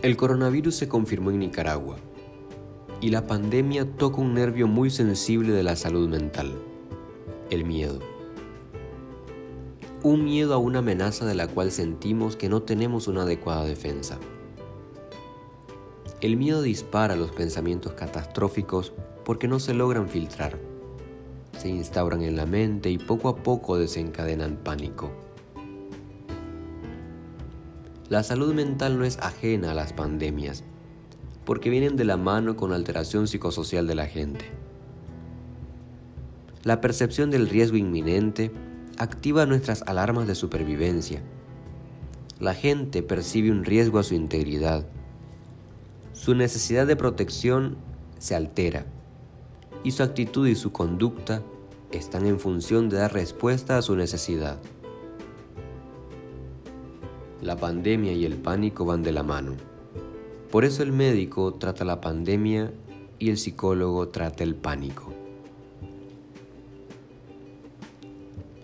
El coronavirus se confirmó en Nicaragua y la pandemia toca un nervio muy sensible de la salud mental, el miedo. Un miedo a una amenaza de la cual sentimos que no tenemos una adecuada defensa. El miedo dispara los pensamientos catastróficos porque no se logran filtrar. Se instauran en la mente y poco a poco desencadenan pánico. La salud mental no es ajena a las pandemias, porque vienen de la mano con la alteración psicosocial de la gente. La percepción del riesgo inminente activa nuestras alarmas de supervivencia. La gente percibe un riesgo a su integridad. Su necesidad de protección se altera y su actitud y su conducta están en función de dar respuesta a su necesidad. La pandemia y el pánico van de la mano. Por eso el médico trata la pandemia y el psicólogo trata el pánico.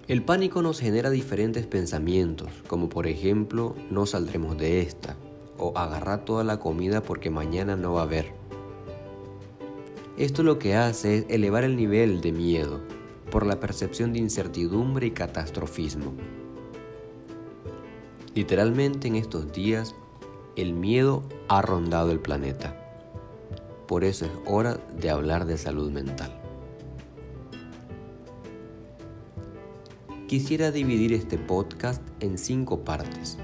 El pánico nos genera diferentes pensamientos, como por ejemplo, no saldremos de esta, o agarrar toda la comida porque mañana no va a haber. Esto lo que hace es elevar el nivel de miedo por la percepción de incertidumbre y catastrofismo. Literalmente en estos días el miedo ha rondado el planeta. Por eso es hora de hablar de salud mental. Quisiera dividir este podcast en cinco partes.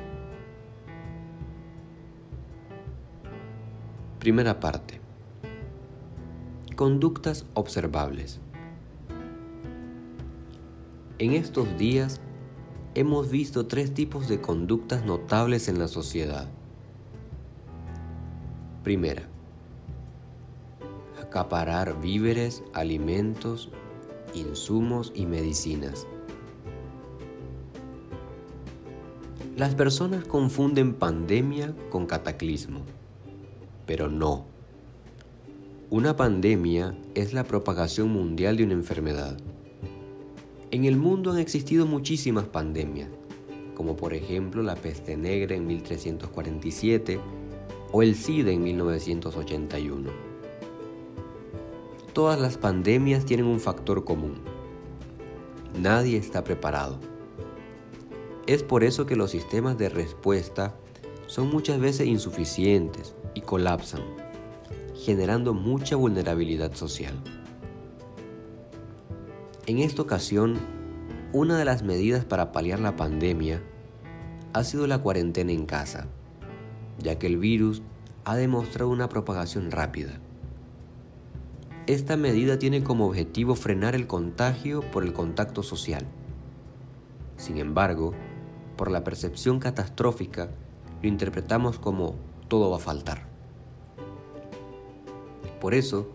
Primera parte. Conductas observables. En estos días hemos visto tres tipos de conductas notables en la sociedad. Primera, acaparar víveres, alimentos, insumos y medicinas. Las personas confunden pandemia con cataclismo, pero no. Una pandemia es la propagación mundial de una enfermedad. En el mundo han existido muchísimas pandemias, como por ejemplo la peste negra en 1347 o el SIDA en 1981. Todas las pandemias tienen un factor común. Nadie está preparado. Es por eso que los sistemas de respuesta son muchas veces insuficientes y colapsan, generando mucha vulnerabilidad social. En esta ocasión, una de las medidas para paliar la pandemia ha sido la cuarentena en casa, ya que el virus ha demostrado una propagación rápida. Esta medida tiene como objetivo frenar el contagio por el contacto social. Sin embargo, por la percepción catastrófica, lo interpretamos como todo va a faltar. Por eso,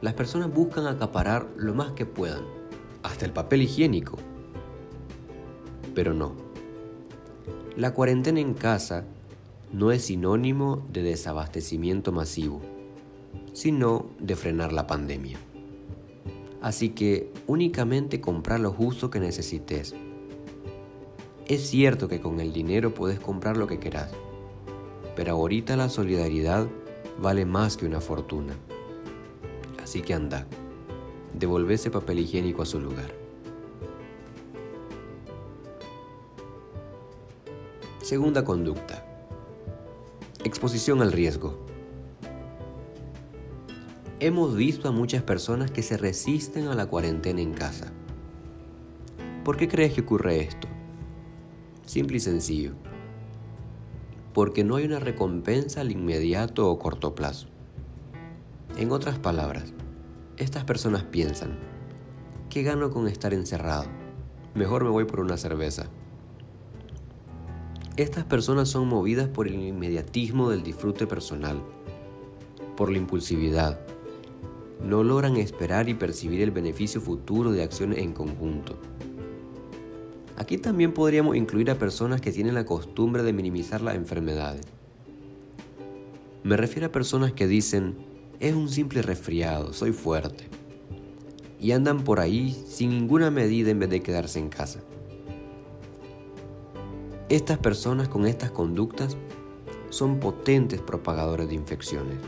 las personas buscan acaparar lo más que puedan hasta el papel higiénico. Pero no. La cuarentena en casa no es sinónimo de desabastecimiento masivo, sino de frenar la pandemia. Así que únicamente comprar lo justo que necesites. Es cierto que con el dinero puedes comprar lo que quieras, pero ahorita la solidaridad vale más que una fortuna. Así que anda devolver ese papel higiénico a su lugar. Segunda conducta. Exposición al riesgo. Hemos visto a muchas personas que se resisten a la cuarentena en casa. ¿Por qué crees que ocurre esto? Simple y sencillo. Porque no hay una recompensa al inmediato o corto plazo. En otras palabras, estas personas piensan, ¿qué gano con estar encerrado? Mejor me voy por una cerveza. Estas personas son movidas por el inmediatismo del disfrute personal, por la impulsividad. No logran esperar y percibir el beneficio futuro de acciones en conjunto. Aquí también podríamos incluir a personas que tienen la costumbre de minimizar las enfermedades. Me refiero a personas que dicen, es un simple resfriado, soy fuerte. Y andan por ahí sin ninguna medida en vez de quedarse en casa. Estas personas con estas conductas son potentes propagadores de infecciones.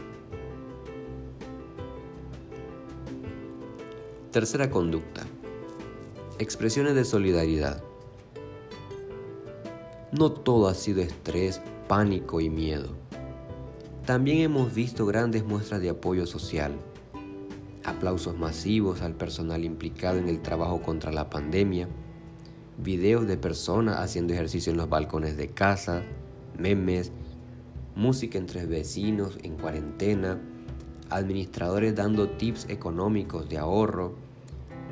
Tercera conducta. Expresiones de solidaridad. No todo ha sido estrés, pánico y miedo. También hemos visto grandes muestras de apoyo social, aplausos masivos al personal implicado en el trabajo contra la pandemia, videos de personas haciendo ejercicio en los balcones de casa, memes, música entre vecinos en cuarentena, administradores dando tips económicos de ahorro,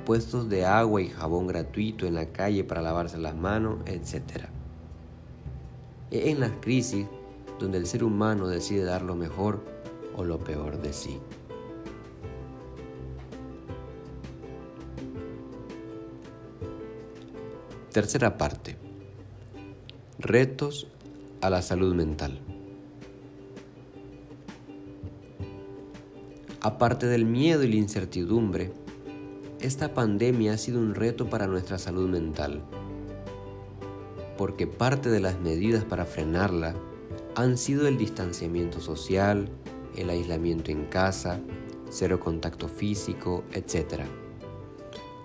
puestos de agua y jabón gratuito en la calle para lavarse las manos, etc. Es en las crisis donde el ser humano decide dar lo mejor o lo peor de sí. Tercera parte. Retos a la salud mental. Aparte del miedo y la incertidumbre, esta pandemia ha sido un reto para nuestra salud mental, porque parte de las medidas para frenarla han sido el distanciamiento social, el aislamiento en casa, cero contacto físico, etc.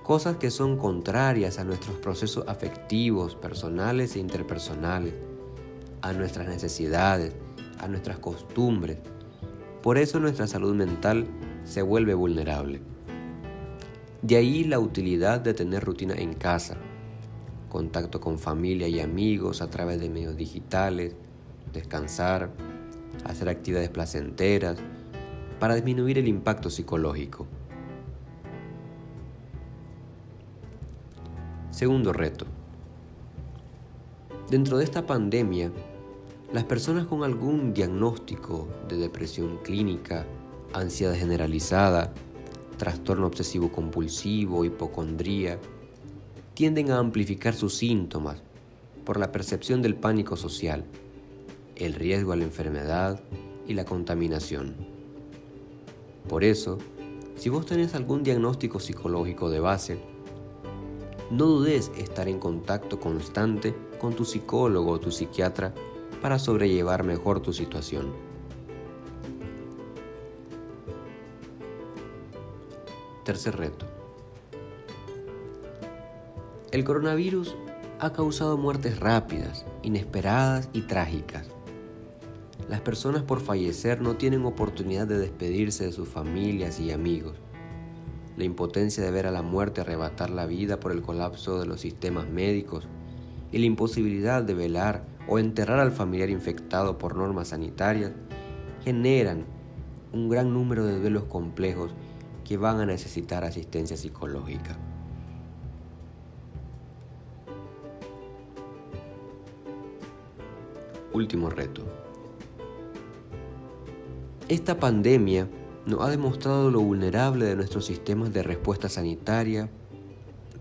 Cosas que son contrarias a nuestros procesos afectivos, personales e interpersonales, a nuestras necesidades, a nuestras costumbres. Por eso nuestra salud mental se vuelve vulnerable. De ahí la utilidad de tener rutina en casa, contacto con familia y amigos a través de medios digitales, descansar, hacer actividades placenteras, para disminuir el impacto psicológico. Segundo reto. Dentro de esta pandemia, las personas con algún diagnóstico de depresión clínica, ansiedad generalizada, trastorno obsesivo compulsivo, hipocondría, tienden a amplificar sus síntomas por la percepción del pánico social, el riesgo a la enfermedad y la contaminación. Por eso, si vos tenés algún diagnóstico psicológico de base, no dudes estar en contacto constante con tu psicólogo o tu psiquiatra para sobrellevar mejor tu situación. Tercer reto. El coronavirus ha causado muertes rápidas, inesperadas y trágicas. Las personas por fallecer no tienen oportunidad de despedirse de sus familias y amigos. La impotencia de ver a la muerte arrebatar la vida por el colapso de los sistemas médicos y la imposibilidad de velar o enterrar al familiar infectado por normas sanitarias generan un gran número de duelos complejos que van a necesitar asistencia psicológica. Último reto. Esta pandemia nos ha demostrado lo vulnerable de nuestros sistemas de respuesta sanitaria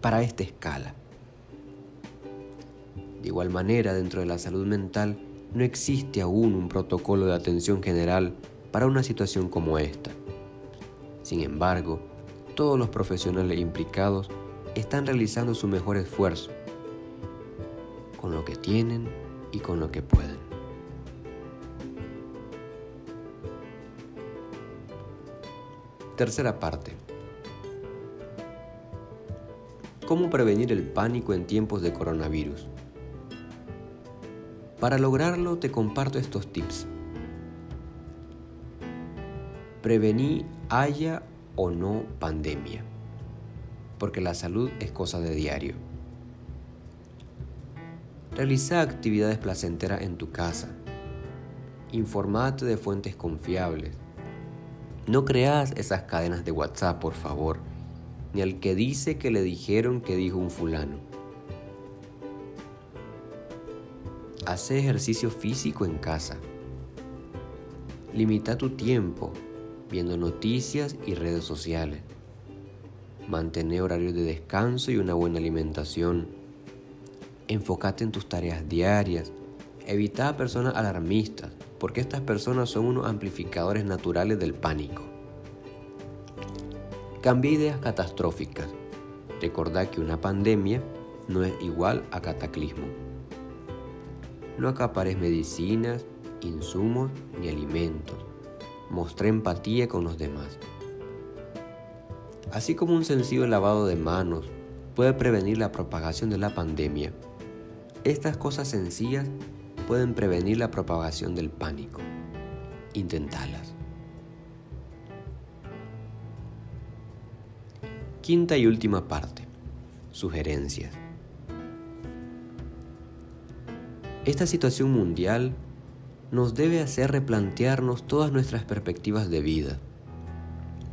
para esta escala. De igual manera, dentro de la salud mental, no existe aún un protocolo de atención general para una situación como esta. Sin embargo, todos los profesionales implicados están realizando su mejor esfuerzo, con lo que tienen y con lo que pueden. Tercera parte. ¿Cómo prevenir el pánico en tiempos de coronavirus? Para lograrlo te comparto estos tips. Prevení haya o no pandemia, porque la salud es cosa de diario. Realiza actividades placenteras en tu casa. Informate de fuentes confiables. No creas esas cadenas de WhatsApp, por favor, ni al que dice que le dijeron que dijo un fulano. Hace ejercicio físico en casa. Limita tu tiempo viendo noticias y redes sociales. Mantén horarios de descanso y una buena alimentación. Enfócate en tus tareas diarias. Evita a personas alarmistas, porque estas personas son unos amplificadores naturales del pánico. Cambia ideas catastróficas. Recordá que una pandemia no es igual a cataclismo no acapares medicinas insumos ni alimentos. Mostré empatía con los demás. Así como un sencillo lavado de manos puede prevenir la propagación de la pandemia, estas cosas sencillas pueden prevenir la propagación del pánico. Intentalas. Quinta y última parte. Sugerencias. Esta situación mundial nos debe hacer replantearnos todas nuestras perspectivas de vida.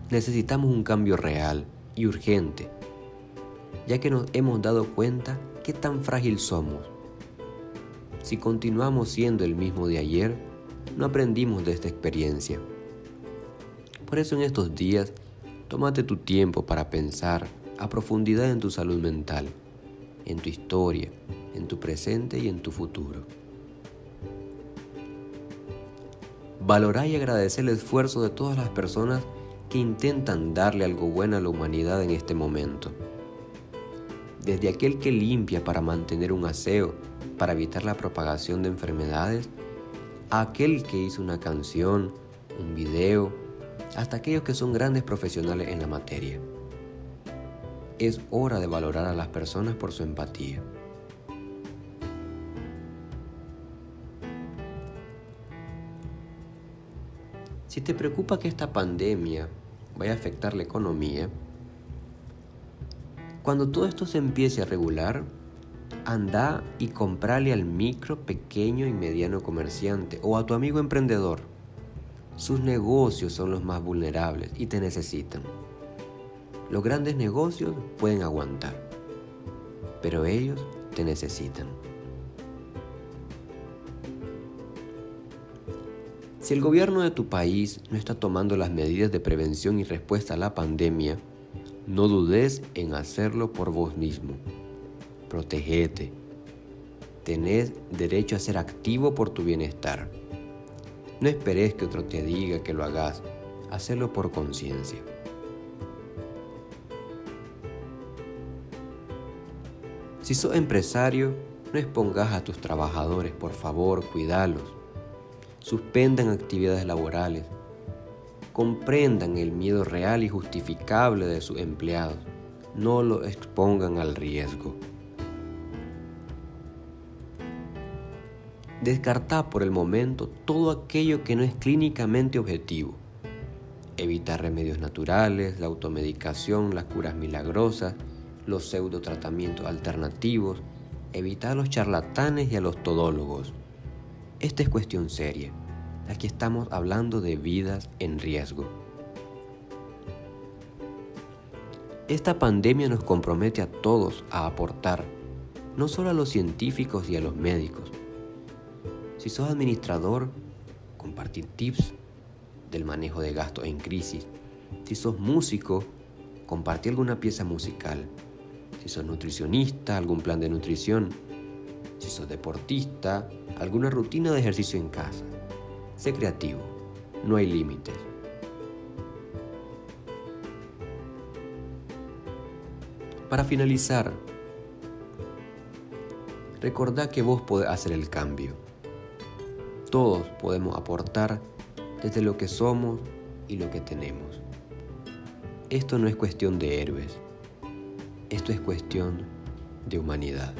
Necesitamos un cambio real y urgente, ya que nos hemos dado cuenta qué tan frágil somos. Si continuamos siendo el mismo de ayer, no aprendimos de esta experiencia. Por eso en estos días, tómate tu tiempo para pensar a profundidad en tu salud mental, en tu historia, en tu presente y en tu futuro. Valorar y agradecer el esfuerzo de todas las personas que intentan darle algo bueno a la humanidad en este momento. Desde aquel que limpia para mantener un aseo, para evitar la propagación de enfermedades, a aquel que hizo una canción, un video, hasta aquellos que son grandes profesionales en la materia. Es hora de valorar a las personas por su empatía. Si te preocupa que esta pandemia vaya a afectar la economía, cuando todo esto se empiece a regular, anda y comprale al micro, pequeño y mediano comerciante o a tu amigo emprendedor. Sus negocios son los más vulnerables y te necesitan. Los grandes negocios pueden aguantar, pero ellos te necesitan. Si el gobierno de tu país no está tomando las medidas de prevención y respuesta a la pandemia, no dudes en hacerlo por vos mismo. Protégete. Tenés derecho a ser activo por tu bienestar. No esperes que otro te diga que lo hagas. Hacelo por conciencia. Si sos empresario, no expongas a tus trabajadores, por favor, cuidalos suspendan actividades laborales, comprendan el miedo real y justificable de sus empleados, no lo expongan al riesgo. Descarta por el momento todo aquello que no es clínicamente objetivo. Evita remedios naturales, la automedicación, las curas milagrosas, los pseudotratamientos alternativos. Evita a los charlatanes y a los todólogos. Esta es cuestión seria. Aquí estamos hablando de vidas en riesgo. Esta pandemia nos compromete a todos a aportar, no solo a los científicos y a los médicos. Si sos administrador, compartir tips del manejo de gastos en crisis. Si sos músico, compartir alguna pieza musical. Si sos nutricionista, algún plan de nutrición si sos deportista, alguna rutina de ejercicio en casa. Sé creativo, no hay límites. Para finalizar, recordá que vos podés hacer el cambio. Todos podemos aportar desde lo que somos y lo que tenemos. Esto no es cuestión de héroes, esto es cuestión de humanidad.